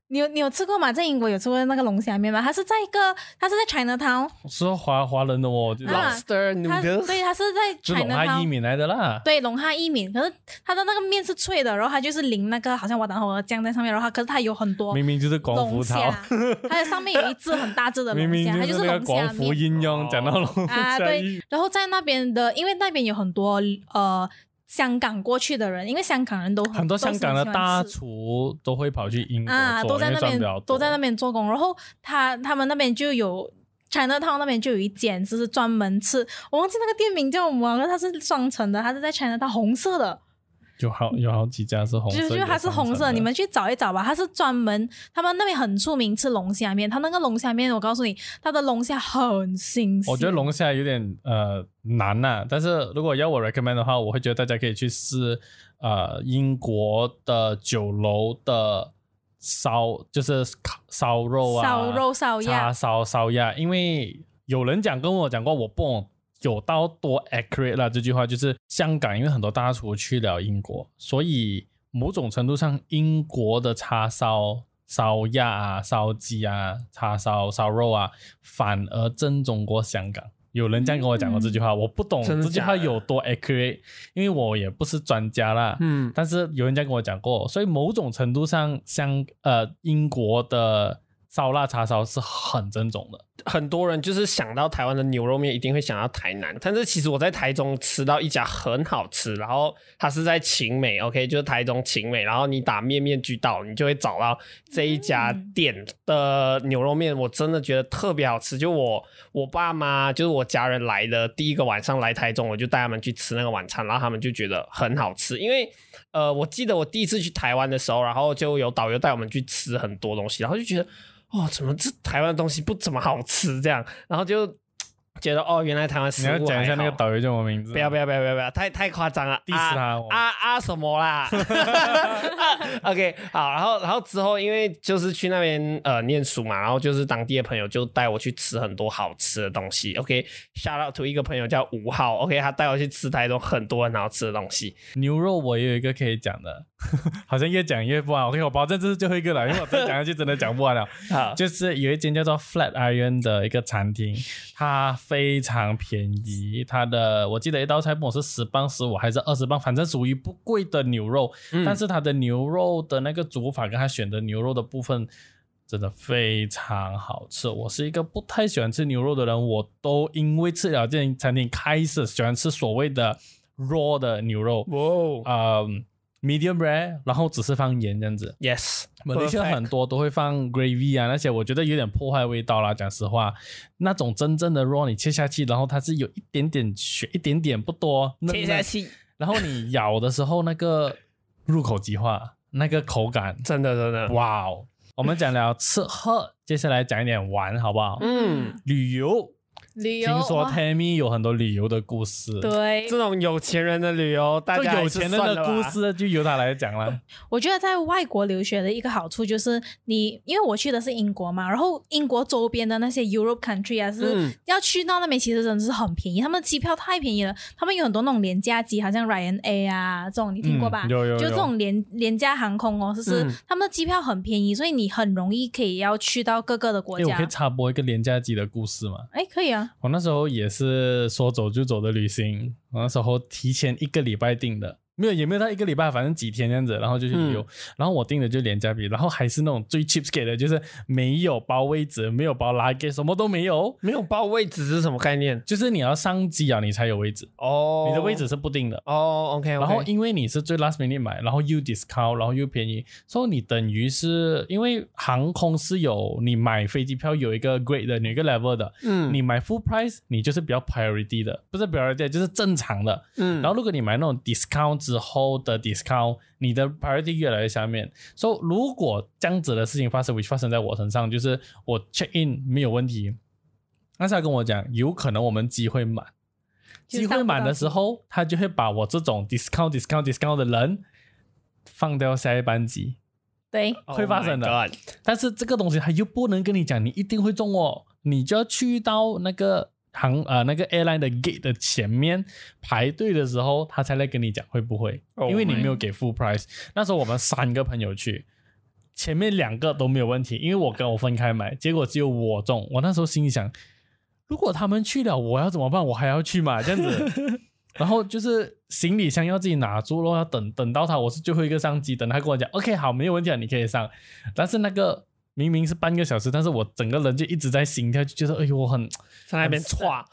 你有你有吃过吗？在英国有吃过那个龙虾面吗？它是在一个，它是在 China Town，是华华人的哦，就是啊 lobster 对，它是在就 China 龙哈伊 Town，米来的啦。对，龙虾伊米。可是它的那个面是脆的，然后它就是淋那个好像瓦当河的酱在上面，然后它可是它有很多明明就是广福龙草，，它的上面有一只很大只的明明龙虾，它就是那个龙虾广福面。应用讲到龙啊，对，然后在那边的，因为那边有很多呃香港过去的人，因为香港人都很多香港的大厨都会跑去英国啊，都在那边都在那边做工，然后他他们那边就有 China Town 那边就有一间，就是专门吃，我忘记那个店名叫什么，可是它是双层的，它是在 China Town 红色的，有好有好几家是红色，就是它是红色，你们去找一找吧，它是专门他们那边很出名吃龙虾面，它那个龙虾面我告诉你，它的龙虾很新鲜，我觉得龙虾有点呃难呐、但是如果要我 recommend 的话，我会觉得大家可以去试呃英国的酒楼的烧，就是烤烧肉啊，烧肉烧叉鸭，烧烧鸭，因为有人讲跟我讲过，我不懂有到多 accurate 啦。这句话就是香港，因为很多大厨去了英国，所以某种程度上，英国的叉烧、烧鸭啊、烧鸡啊、叉烧、烧肉啊，反而正宗过香港。有人这样跟我讲过这句话，我不懂这句话有多 accurate，因为我也不是专家啦。嗯，但是有人这样跟我讲过，所以某种程度上，香呃英国的烧腊叉烧是很正宗的。很多人就是想到台湾的牛肉面，一定会想到台南。但是其实我在台中吃到一家很好吃，然后它是在晴美，OK，就是台中晴美。然后你打面面俱到，你就会找到这一家店的牛肉面，我真的觉得特别好吃。就我我爸妈，就是我家人来的第一个晚上来台中，我就带他们去吃那个晚餐，然后他们就觉得很好吃。因为呃，我记得我第一次去台湾的时候，然后就有导游带我们去吃很多东西，然后就觉得。哦，怎么这台湾东西不怎么好吃？这样，然后就觉得哦，原来台湾食物你要讲一下那个导游叫什么名字？不要不要不要不要不要，太太夸张了，diss 他啊啊什么啦？OK，好，然后然后之后因为就是去那边呃念书嘛，然后就是当地的朋友就带我去吃很多好吃的东西。OK，shout、out to 一个朋友叫吴浩，OK，他带我去吃台中很多很好吃的东西。牛肉我也有一个可以讲的，好像越讲越不完。OK，我保证这是最后一个了，因为 我再讲下去真的讲不完了。好，就是有一间叫做 Flat Iron 的一个餐厅，它非常便宜，它的我记得一道菜不管是十磅、十五还是二十磅，反正属于不贵的牛肉，嗯但是它的牛肉的那个煮法跟它选的牛肉的部分。真的非常好吃。我是一个不太喜欢吃牛肉的人，我都因为吃了这间餐厅开始喜欢吃所谓的 raw 的牛肉，哇哦呃，medium rare，然后只是放盐这样子。，yes，马来西亚很多都会放 gravy 啊，那些我觉得有点破坏味道啦。讲实话，那种真正的 raw 你切下去，然后它是有一点点血，一点点不多，切下去，然后你咬的时候那个入口即化，那个口感，真的真的，哇哦！我们讲了吃喝，接下来讲一点玩，好不好？嗯，旅游，旅游听说 Tammy 有很多旅游的故事，，对这，种有钱人的旅游，大家有钱人的故事就由他来讲了。我觉得在外国留学的一个好处就是你，因为我去的是英国嘛，然后英国周边的那些 Europe country 啊，是嗯要去到那边其实真的是很便宜，他们的机票太便宜了，他们有很多那种廉价机，好像 Ryanair 啊这种，你听过吧？嗯有有有就这种廉廉价航空哦，就是、嗯他们的机票很便宜，所以你很容易可以要去到各个的国家，我可以。插播一个廉价机的故事吗？哎，可以啊，我那时候也是说走就走的旅行，我那时候提前一个礼拜订的，没有也没有到一个礼拜，反正几天这样子，然后就去旅游。嗯然后我订的就廉价币，然后还是那种最 cheap 给的，就是没有包位置，没有包 luggage，什么都没有，没有包位置是什么概念？就是你要上机啊，你才有位置，哦，你的位置是不定的。哦，OK，然后因为你是最 last minute 买，然后又 discount，然后又便宜，所以你等于是因为航空是有你买飞机票有一个 grade 的，有一个 level 的，嗯你买 full price 你就是比较 priority 的，不是 priority 就是正常的。嗯然后如果你买那种 discount 之后的 discount，你的 priority 越来越下面。所、以如果这样子的事情发生，which 发生在我身上，就是我 check in 没有问题，但是他跟我讲，有可能我们机会满，机会满的时候，他就会把我这种 discount discount discount 的人放掉下一班级。对，会发生的 Oh 但是这个东西他又不能跟你讲，你一定会中哦，你就要去到那个航呃那个 airline 的 gate 的前面排队的时候，他才来跟你讲会不会 Oh 因为你没有给 full price。那时候我们三个朋友去，前面两个都没有问题，因为我跟我分开买，结果只有我中。我那时候心里想，如果他们去了，我要怎么办？我还要去嘛？这样子。然后就是行李箱要自己拿住咯，要等等到他，我是最后一个上机，等他跟我讲，OK，好，没有问题啊，你可以上。但是那个明明是半个小时，但是我整个人就一直在心跳，就觉得哎呦，我很在那边歘，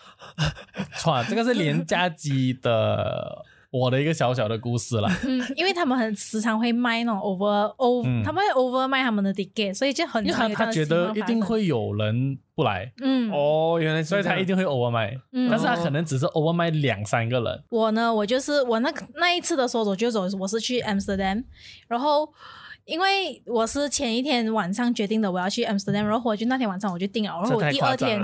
歘。这个是廉价机的我的一个小小的故事啦。嗯，因为他们很时常会卖那种 over over，、嗯。他们会 over 卖他们的 ticket，所以就很因为他觉得一定会有人不来，嗯。哦，原来是所以他一定会 over 卖，嗯。但是他可能只是 over 卖两三个人。我呢，我就是我那那一次的说走就走，我是去 Amsterdam，然后因为我是前一天晚上决定的我要去 Amsterdam，然后我就那天晚上我就定了，然后我第二天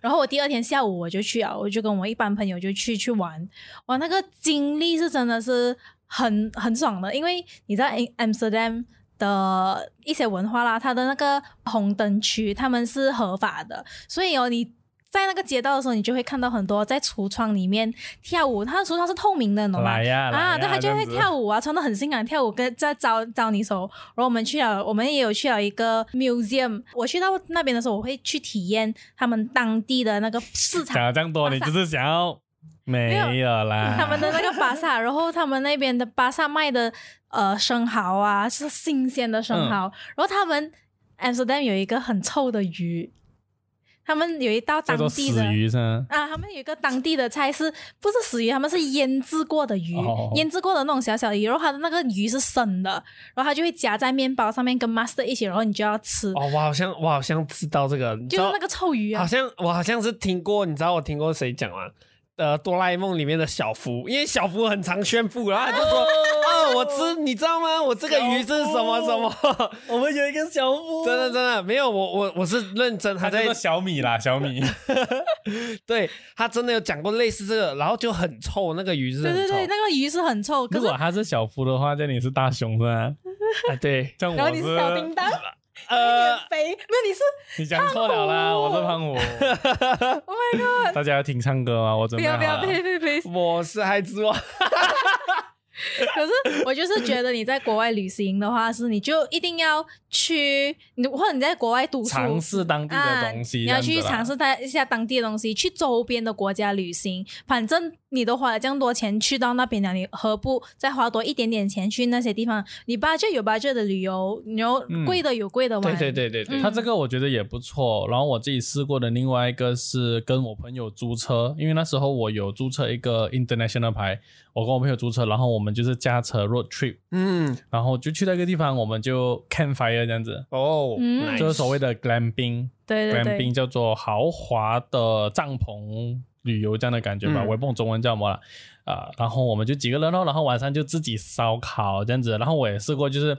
然后我第二天下午我就去啊，我就跟我一班朋友就去去玩，哇，那个经历是真的是很很爽的，因为你在 Amsterdam。的一些文化啦，它的那个红灯区他们是合法的，所以哦，你在那个街道的时候，你就会看到很多在橱窗里面跳舞，他的橱窗是透明的，你懂吗？啊，对，他就会跳舞啊，穿的很性感，跳舞跟在招招你手。然后我们去了，我们也有去了一个 museum。我去到那边的时候，我会去体验他们当地的那个市讲场，了这样多，你就是想要没有啦？他们的那个巴萨，然后他们那边的巴萨卖的呃生蚝啊是新鲜的生蚝，嗯然后他们 Amsterdam 有一个很臭的鱼，他们有一道当地的死鱼是吗？啊，他们有一个当地的菜是不是死鱼？他们是腌制过的鱼，哦腌制过的那种小小的鱼，然后它的那个鱼是生的，然后它就会夹在面包上面跟 mustard 一起，然后你就要吃，哦，我好像我好像知道这个，就是那个臭鱼啊。好像我好像是听过，你知道我听过谁讲吗？呃，哆啦 A 梦里面的小福，因为小福很常炫富，然后他就说，哦，哦，我吃，你知道吗？我这个鱼是什么什么？我们有一个小福，真的真的没有，我我我是认真，他在他小米啦，小米。对他真的有讲过类似这个，然后就很臭，那个鱼是很臭。对对对，那个鱼是很臭，可是如果他是小夫的话，这里是大熊是吧？啊，对，像我然后你是小叮当，呃，肥，没有你是你讲错了啦，我是胖虎。Oh my god！大家要听唱歌吗？我准不要不要，备好了。呸呸呸！我是孩子王。可是我就是觉得你在国外旅行的话，是你就一定要去，你或者你在国外读书，尝试当地的东西，啊、你要去尝试它一下当地的东西，去周边的国家旅行。反正你都花了这样多钱去到那边了，你何不再花多一点点钱去那些地方？你 budget 有 budget 的旅游，然后嗯贵的有贵的玩。对对对对对，嗯他这个我觉得也不错。然后我自己试过的另外一个是跟我朋友租车，因为那时候我有注册一个 international 牌，我跟我朋友租车，然后我们就是驾车 road trip，嗯，然后就去那个地方，我们就 campfire 这样子，哦，嗯就是所谓的 glamping。对对对 glamping 叫做豪华的帐篷旅游这样的感觉吧，嗯我也不懂中文叫什么了啊、然后我们就几个人哦，然后晚上就自己烧烤这样子，然后我也试过就是。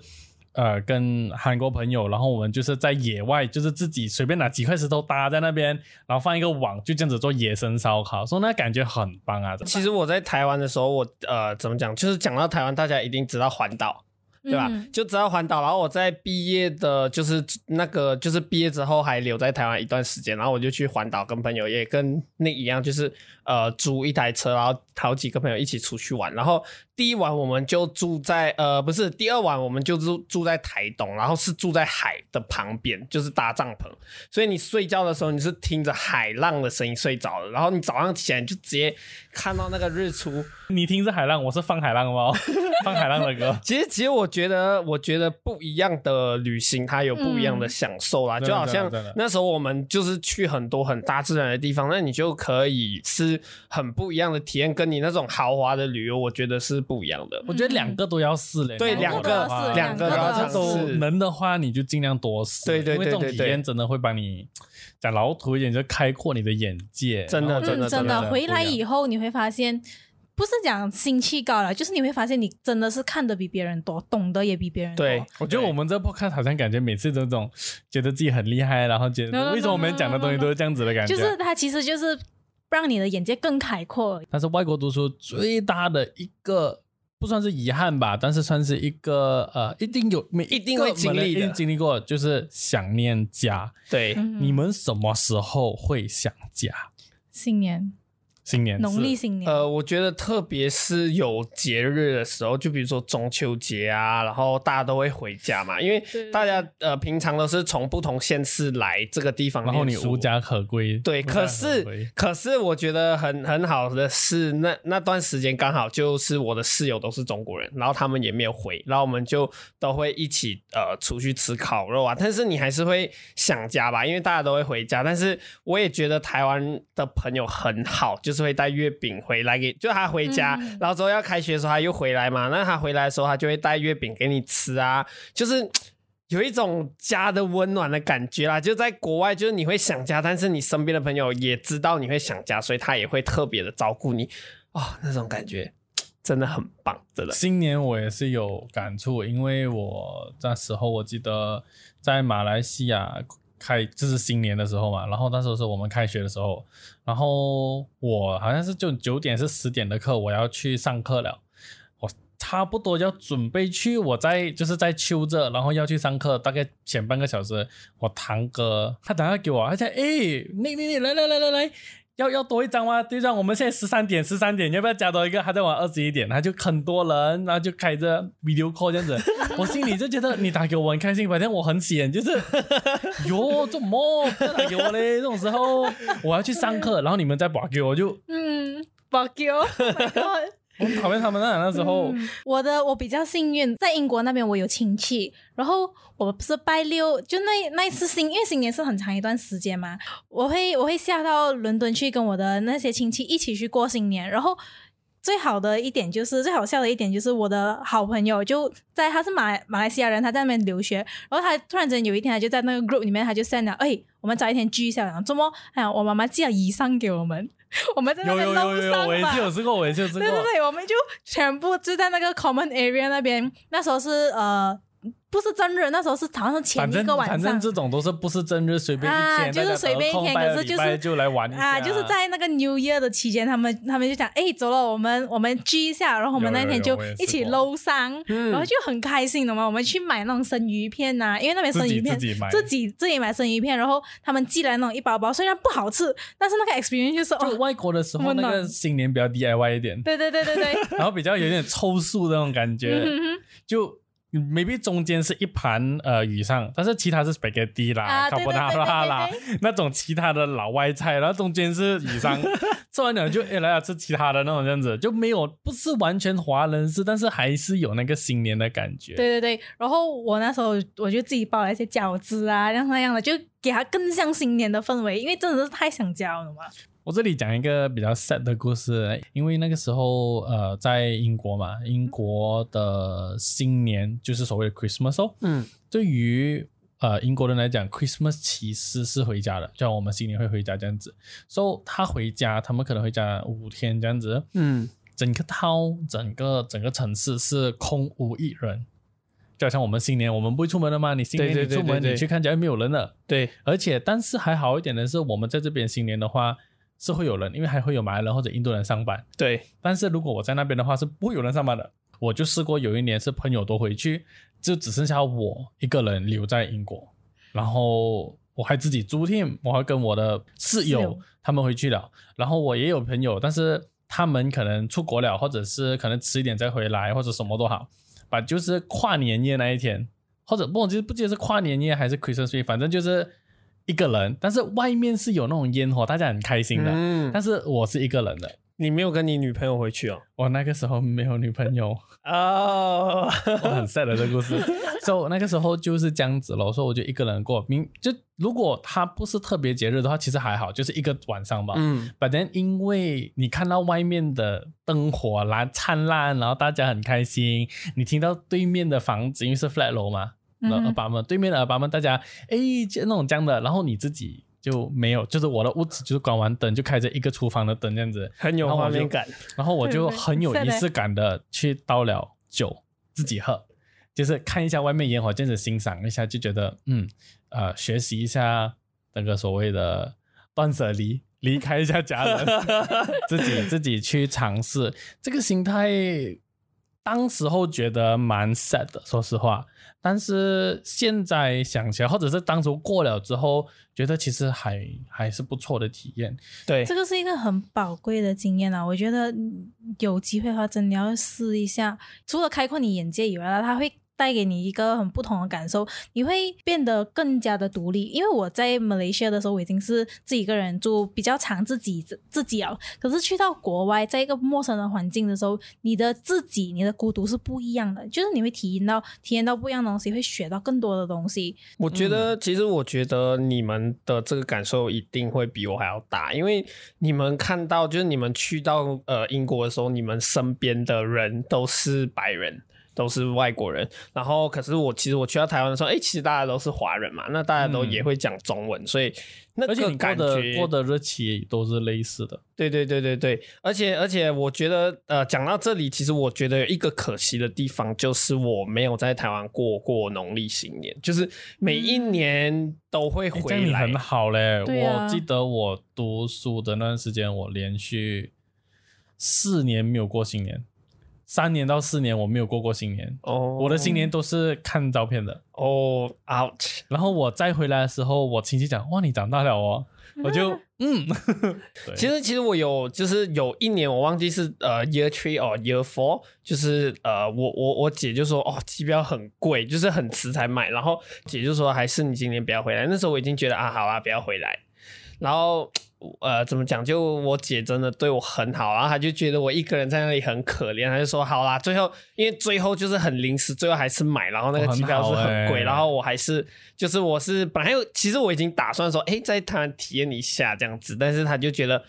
呃，跟韩国朋友，然后我们就是在野外，就是自己随便拿几块石头搭在那边，然后放一个网，就这样子做野生烧烤，所以那感觉很棒啊！其实我在台湾的时候，我呃怎么讲，就是讲到台湾，大家一定知道环岛。对吧？嗯就知道环岛，然后我在毕业的，就是那个，就是毕业之后还留在台湾一段时间，然后我就去环岛，跟朋友也跟那一样，就是呃租一台车，然后好几个朋友一起出去玩。然后第一晚我们就住在呃不是，第二晚我们就住住在台东，然后是住在海的旁边，就是搭帐篷，所以你睡觉的时候你是听着海浪的声音睡着的，然后你早上起来就直接看到那个日出。你听是海浪，我是放海浪猫，放海浪的歌。其实，其实我觉得，我觉得不一样的旅行，它有不一样的享受啦。嗯就好像那时候我们就是去很多很大自然的地方，那你就可以是很不一样的体验，跟你那种豪华的旅游，我觉得是不一样的。我觉得两个都要试嘞，对两个的话两个都要尝都试能的话，你就尽量多试。对对因为这种体验真的会帮你讲老土一点，就开阔你的眼界。真的然后嗯，真真的的，回来以后，你会发现，不是讲心气高了，就是你会发现你真的是看得比别人多，懂得也比别人多。对，我觉得我们这 podcast 好像感觉每次都这种觉得自己很厉害，然后觉得为什么我们讲的东西都是这样子的感觉。就是他其实就是让你的眼界更开阔。但是外国读书最大的一个不算是遗憾吧，但是算是一个呃，一定有每一定会经历的一定经历过，就是想念家。对，嗯你们什么时候会想家？新年，新年农历新年，呃，我觉得特别是有节日的时候，就比如说中秋节啊，然后大家都会回家嘛，因为大家呃平常都是从不同县市来这个地方然后你无家可归。对，可是可是我觉得很很好的是，那那段时间刚好就是我的室友都是中国人，然后他们也没有回，然后我们就都会一起呃出去吃烤肉啊。但是你还是会想家吧，因为大家都会回家。但是我也觉得台湾的朋友很好，就是会带月饼回来给，就他回家，嗯然后之后要开学的时候他又回来嘛，那他回来的时候他就会带月饼给你吃啊，就是。有一种家的温暖的感觉啦，就在国外，就是你会想家，但是你身边的朋友也知道你会想家，所以他也会特别的照顾你啊、那种感觉真的很棒，真的。新年我也是有感触，因为我那时候我记得在马来西亚开就是新年的时候嘛，然后那时候是我们开学的时候，然后我好像是就九点是十点的课，我要去上课了，我差不多要准备去，我在就是在秋着，然后要去上课，大概前半个小时，我堂哥他打电话给我，他讲诶，那那那来来来来来。要要多一张吗？队长，我们现在十三点，十三点，要不要加多一个？他在玩二十一点，他就很多人，然后就开着 video call 这样子，我心里就觉得你打给我很开心，反正我很闲，就是哟，做么不要打给我嘞？这种时候我要去上课，然后你们再打给我，就嗯 b u g you，我讨厌他们那那时候。我的我比较幸运，在英国那边我有亲戚，然后我不是拜六就那那一次新，因为新年是很长一段时间嘛，我会我会下到伦敦去跟我的那些亲戚一起去过新年，然后。最好的一点就是最好笑的一点就是我的好朋友就在他是马来马来西亚人，他在那边留学，然后他突然间有一天他就在那个 group 里面他就 send 了，哎，我们找一天聚一下，然后周末，哎呀，我妈妈寄了衣裳给我们，我们在那边楼有有有有，上我也有吃过，我也是有吃过对。对对，我们就全部就在那个 common area 那边。那时候是呃，不是正日，那时候是好像是前一个晚上。反正这种都是不是正日随便一天，啊就是随便一天可是就是就来玩一下。啊，就是在那个 New Year 的期间，他们他们就讲，哎，走了，我们我们聚一下，然后我们那天就一起过搂上，嗯。然后就很开心的嘛。我们去买那种生鱼片呐、因为那边生鱼片自己自己买。自己自己买生鱼片，然后他们寄来那种一包包，虽然不好吃，但是那个 experience 就是就哦，外国的时候，那个新年比较 DIY 一点，对对对对对，然后比较有点抽素的那种感觉，就 maybe 中间是一盘呃鱼上，但是其他是 spaghetti 啦、啊对对对 carbonara 啦那种其他的老外菜，然后中间是鱼上，吃完了就哎来了吃其他的那种这样子，就没有不是完全华人式，但是还是有那个新年的感觉。对对对，然后我那时候我就自己包了一些饺子啊，这样那样的，就给它更像新年的氛围，因为真的是太想家了嘛。我这里讲一个比较 sad 的故事，因为那个时候呃在英国嘛，英国的新年就是所谓的 Christmas 哦。嗯对于呃英国人来讲，Christmas 其实是回家的，就像我们新年会回家这样子。所、以他回家，他们可能回家五天这样子，嗯整个 town 整个整个城市是空无一人。就好像我们新年我们不会出门的嘛，你新年对你出门你去看家没有人了。对，而且，但是还好一点的是，我们在这边新年的话是会有人，因为还会有马来人或者印度人上班。对，但是如果我在那边的话，是不会有人上班的。我就试过有一年是朋友都回去，就只剩下我一个人留在英国，然后我还自己租店，我还跟我的室友他们回去了，然后我也有朋友，但是他们可能出国了，或者是可能迟一点再回来，或者什么都好，把就是跨年夜那一天，或者不不记得是跨年夜还是 Christmas 反正就是一个人，但是外面是有那种烟火，大家很开心的，嗯，但是我是一个人的。你没有跟你女朋友回去哦？我那个时候没有女朋友，哦，我很 sad 的这个故事。所以我那个时候就是这样子了，所以我就一个人过。明就如果它不是特别节日的话，其实还好，就是一个晚上吧。嗯 But then 因为你看到外面的灯火蓝灿烂，然后大家很开心，你听到对面的房子，因为是 flat 楼嘛，那嗯哼二八们对面的二八们，大家哎就那种这样的，然后你自己就没有，就是我的屋子就是关完灯就开着一个厨房的灯这样子，很有画面感。然后我就很有仪式感的去倒了酒自己喝，就是看一下外面烟火，这样子欣赏一下，就觉得嗯呃学习一下那个所谓的断舍离，离开一下家人，自己自己去尝试这个心态。当时候觉得蛮 sad 的，说实话，但是现在想起来，或者是当初过了之后，觉得其实还还是不错的体验。对这，个是一个很宝贵的经验啊！我觉得嗯有机会的话，真的要试一下。除了开阔你眼界以外，它会带给你一个很不同的感受，你会变得更加的独立。因为我在马来西亚的时候，我已经是自己一个人住，比较长自己自己啊。可是去到国外，在一个陌生的环境的时候，你的自己、你的孤独是不一样的，就是你会体验到体验到不一样的东西，会学到更多的东西。我觉得，其实我觉得你们的这个感受一定会比我还要大，因为你们看到，就是你们去到呃英国的时候，你们身边的人都是白人。都是外国人，然后可是我其实我去到台湾的时候，哎、其实大家都是华人嘛，那大家都嗯也会讲中文，所以那而且你过个感的觉过的日期都是类似的。对对对对对，而且而且我觉得，呃，讲到这里，其实我觉得有一个可惜的地方，就是我没有在台湾过过农历新年，就是每一年都会回来。你很好嘞！啊我记得我读书的那段时间，我连续四年没有过新年，三年到四年我没有过过新年。哦，我的新年都是看照片的，哦，ouch，然后我再回来的时候，我亲戚讲：“哇，你长大了哦。”我就嗯，对。其实其实我有就是有一年我忘记是呃 year three or year four，就是呃我我我姐就说哦机票很贵，就是很迟才买，然后姐就说还是你今年不要回来。那时候我已经觉得啊好啊不要回来，然后呃怎么讲就我姐真的对我很好，然后她就觉得我一个人在那里很可怜，她就说好啦，最后因为最后就是很临时，最后还是买，然后那个机票是很贵，欸然后我还是就是我是本来有其实我已经打算说哎在台湾体验一下这样子，但是她就觉得。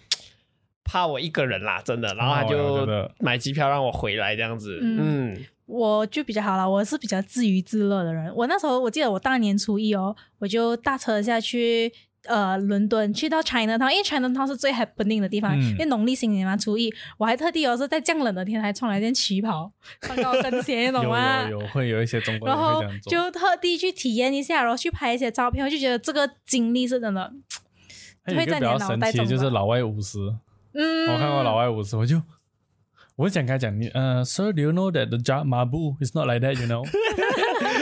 怕我一个人啦，真的，然后他很好欸我就买机票让我回来这样子。嗯嗯，我就比较好了，我是比较自娱自乐的人。我那时候我记得我大年初一哦，我就搭车下去呃伦敦去到 China Town，因为 China Town 是最 happening 的地方，嗯。因为农历新年嘛，初一，我还特地有时候在降冷的天还穿了一件旗袍，穿高跟鞋，你懂吗？有有会有一些中国人然后会这样做，就特地去体验一下，然后去拍一些照片，我就觉得这个经历是真的，会在你脑袋中就是老外五十，嗯，我看过老外五十，我就我想跟他讲，你呃，Sir，do you know that the Jat Mabu is not like that, you know?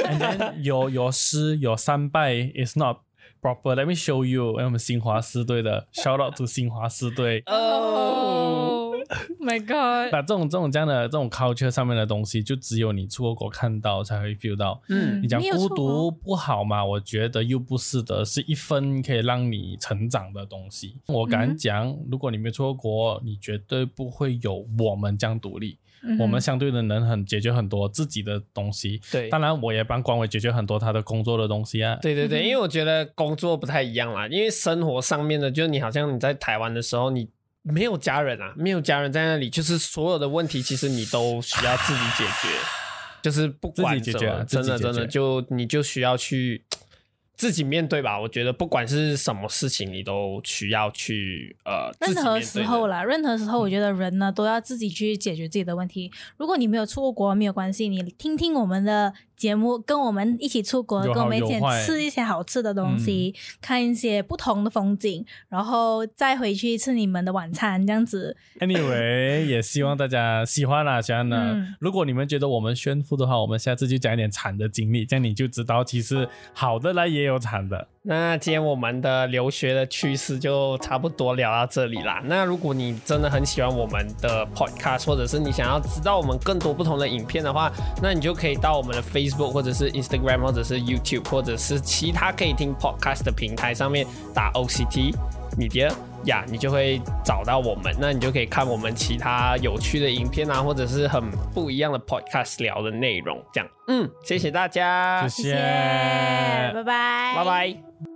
And then your your 诗 your 三拜 is not proper. Let me show you. 我们新华四队的 shout out to 新华诗队。哦，My God，那这种这种这样的这种 culture 上面的东西，就只有你出过国看到才会 feel 到。嗯你讲孤独哦不好嘛？我觉得又不是的，是一分可以让你成长的东西。我嗯敢讲，如果你没出过国，你绝对不会有我们这样独立。嗯我们相对的能很解决很多自己的东西。对当然我也帮关伟解决很多他的工作的东西啊。对对对，嗯因为我觉得工作不太一样啦，因为生活上面的，就是你好像你在台湾的时候，你没有家人啊，没有家人在那里，就是所有的问题其实你都需要自己解决，就是不管自己解决啊什么，真的真的就你就需要去自己面对吧。我觉得不管是什么事情，你都需要去呃任何时候啦，任何时候，我觉得人呢都要自己去解决自己的问题。如果你没有出过国，没有关系，你听听我们的节目，跟我们一起出国，跟我们一起吃一些好吃的东西，看一些不同的风景，然后再回去吃你们的晚餐，这样子。Anyway，也希望大家喜欢啦，喜欢啦。嗯如果你们觉得我们炫富的话，我们下次就讲一点惨的经历，这样你就知道其实好的来也有惨的。那今天我们的留学的趋势就差不多聊到这里啦。那如果你真的很喜欢我们的 podcast，或者是你想要知道我们更多不同的影片的话，那你就可以到我们的 Facebook 或者是 Instagram 或者是 YouTube 或者是其他可以听 podcast 的平台上面打 OCT Media 呀，你就会找到我们。那你就可以看我们其他有趣的影片啊，或者是很不一样的 podcast 聊的内容。这样，嗯，谢谢大家，谢谢谢，拜拜，拜拜。